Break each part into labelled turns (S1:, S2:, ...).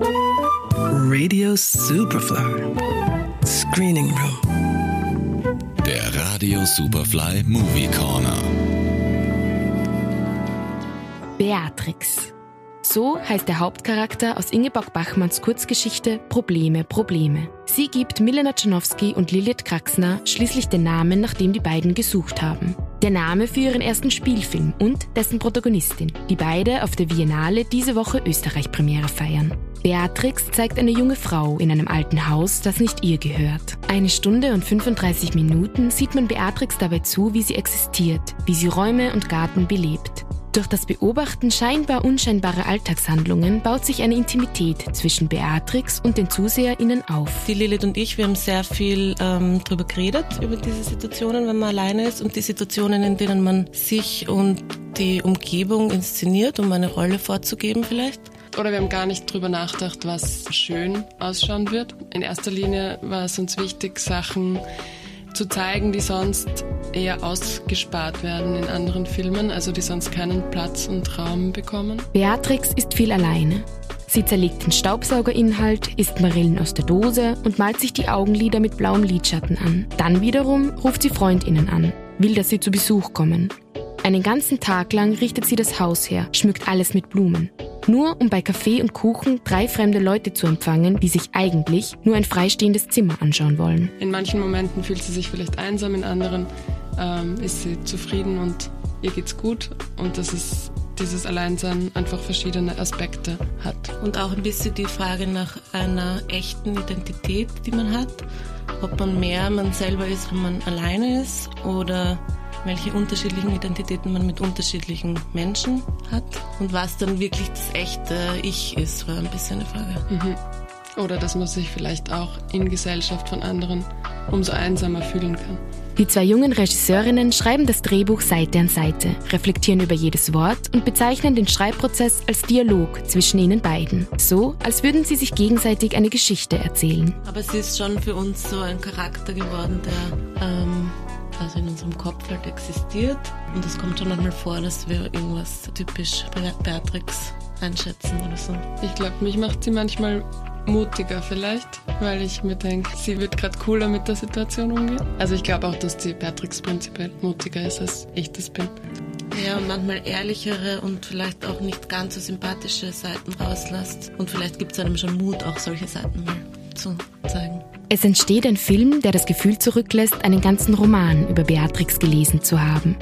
S1: Radio Superfly. Screening Room.
S2: Der Radio Superfly Movie Corner.
S3: Beatrix. So heißt der Hauptcharakter aus Ingeborg Bachmanns Kurzgeschichte Probleme, Probleme. Sie gibt Milena Czanowski und Lilith Kraxner schließlich den Namen, nach dem die beiden gesucht haben. Der Name für ihren ersten Spielfilm und dessen Protagonistin, die beide auf der Biennale diese Woche Österreich-Premiere feiern. Beatrix zeigt eine junge Frau in einem alten Haus, das nicht ihr gehört. Eine Stunde und 35 Minuten sieht man Beatrix dabei zu, wie sie existiert, wie sie Räume und Garten belebt. Durch das Beobachten scheinbar unscheinbarer Alltagshandlungen baut sich eine Intimität zwischen Beatrix und den ZuseherInnen auf.
S4: Die Lilith und ich, wir haben sehr viel ähm, darüber geredet, über diese Situationen, wenn man alleine ist und die Situationen, in denen man sich und die Umgebung inszeniert, um eine Rolle vorzugeben vielleicht.
S5: Oder wir haben gar nicht drüber nachgedacht, was schön ausschauen wird. In erster Linie war es uns wichtig, Sachen zu zeigen, die sonst eher ausgespart werden in anderen Filmen, also die sonst keinen Platz und Raum bekommen.
S3: Beatrix ist viel alleine. Sie zerlegt den Staubsaugerinhalt, isst Marillen aus der Dose und malt sich die Augenlider mit blauem Lidschatten an. Dann wiederum ruft sie Freundinnen an, will, dass sie zu Besuch kommen. Einen ganzen Tag lang richtet sie das Haus her, schmückt alles mit Blumen. Nur um bei Kaffee und Kuchen drei fremde Leute zu empfangen, die sich eigentlich nur ein freistehendes Zimmer anschauen wollen.
S5: In manchen Momenten fühlt sie sich vielleicht einsam, in anderen ähm, ist sie zufrieden und ihr geht's gut. Und das ist dieses Alleinsein einfach verschiedene Aspekte hat.
S4: Und auch ein bisschen die Frage nach einer echten Identität, die man hat. Ob man mehr man selber ist, wenn man alleine ist oder welche unterschiedlichen Identitäten man mit unterschiedlichen Menschen hat und was dann wirklich das echte Ich ist, war ein bisschen eine Frage.
S5: Mhm. Oder dass man sich vielleicht auch in Gesellschaft von anderen umso einsamer fühlen kann.
S3: Die zwei jungen Regisseurinnen schreiben das Drehbuch Seite an Seite, reflektieren über jedes Wort und bezeichnen den Schreibprozess als Dialog zwischen ihnen beiden. So, als würden sie sich gegenseitig eine Geschichte erzählen.
S4: Aber es ist schon für uns so ein Charakter geworden, der ähm, also in unserem Kopf halt existiert. Und es kommt schon manchmal vor, dass wir irgendwas typisch Beatrix einschätzen oder so.
S5: Ich glaube, mich macht sie manchmal mutiger vielleicht, weil ich mir denke, sie wird gerade cooler mit der Situation umgehen. Also ich glaube auch, dass die Beatrix prinzipiell mutiger ist, als ich das bin.
S4: Ja, und manchmal ehrlichere und vielleicht auch nicht ganz so sympathische Seiten rauslässt. Und vielleicht gibt es einem schon Mut, auch solche Seiten mal zu zeigen.
S3: Es entsteht ein Film, der das Gefühl zurücklässt, einen ganzen Roman über Beatrix gelesen zu haben.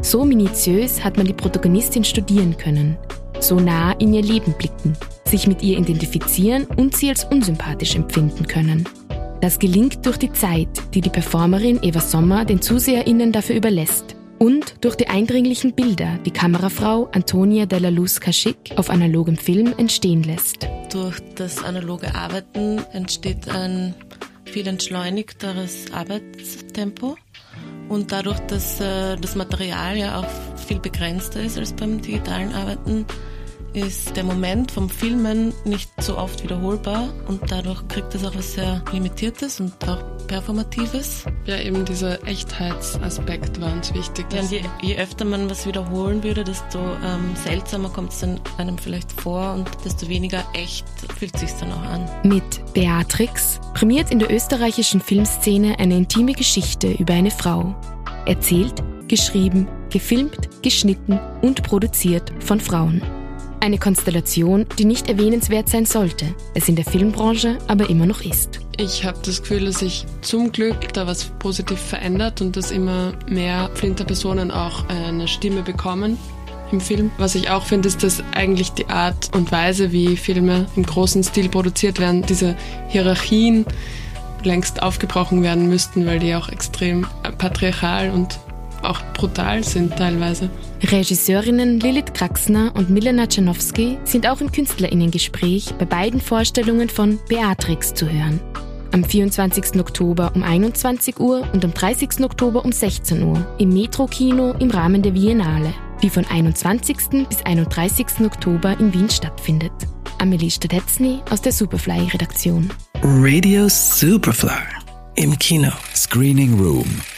S3: So minutiös hat man die Protagonistin studieren können, so nah in ihr Leben blicken, sich mit ihr identifizieren und sie als unsympathisch empfinden können. Das gelingt durch die Zeit, die die Performerin Eva Sommer den ZuseherInnen dafür überlässt und durch die eindringlichen Bilder, die Kamerafrau Antonia Della Luz Kaschik auf analogem Film entstehen lässt.
S4: Durch das analoge Arbeiten entsteht ein viel entschleunigteres Arbeitstempo und dadurch, dass äh, das Material ja auch viel begrenzter ist als beim digitalen Arbeiten, ist der Moment vom Filmen nicht so oft wiederholbar und dadurch kriegt es auch was sehr Limitiertes und auch Performatives.
S5: Ja, eben dieser Echtheitsaspekt war uns wichtig.
S4: Ja, je, je, öfter man was wiederholen würde, desto ähm, seltsamer kommt es dann einem vielleicht vor und desto weniger echt fühlt es sich dann auch an.
S3: Mit Beatrix prämiert in der österreichischen Filmszene eine intime Geschichte über eine Frau. Erzählt, geschrieben, gefilmt, geschnitten und produziert von Frauen. Eine Konstellation, die nicht erwähnenswert sein sollte, es in der Filmbranche aber immer noch ist.
S5: Ich habe das Gefühl, dass sich zum Glück da was positiv verändert und dass immer mehr Flinterpersonen auch eine Stimme bekommen im Film. Was ich auch finde, ist, dass eigentlich die Art und Weise, wie Filme im großen Stil produziert werden, diese Hierarchien längst aufgebrochen werden müssten, weil die auch extrem patriarchal und auch brutal sind teilweise.
S3: Regisseurinnen Lilith Kraxner und Milena Czanowski sind auch im Künstlerinnengespräch bei beiden Vorstellungen von Beatrix zu hören. Am 24. Oktober um 21 Uhr und am 30. Oktober um 16 Uhr im Metro-Kino im Rahmen der Biennale, die von 21. bis 31. Oktober in Wien stattfindet. Amelie Stadetzny aus der Superfly-Redaktion.
S1: Radio Superfly im Kino.
S2: Screening Room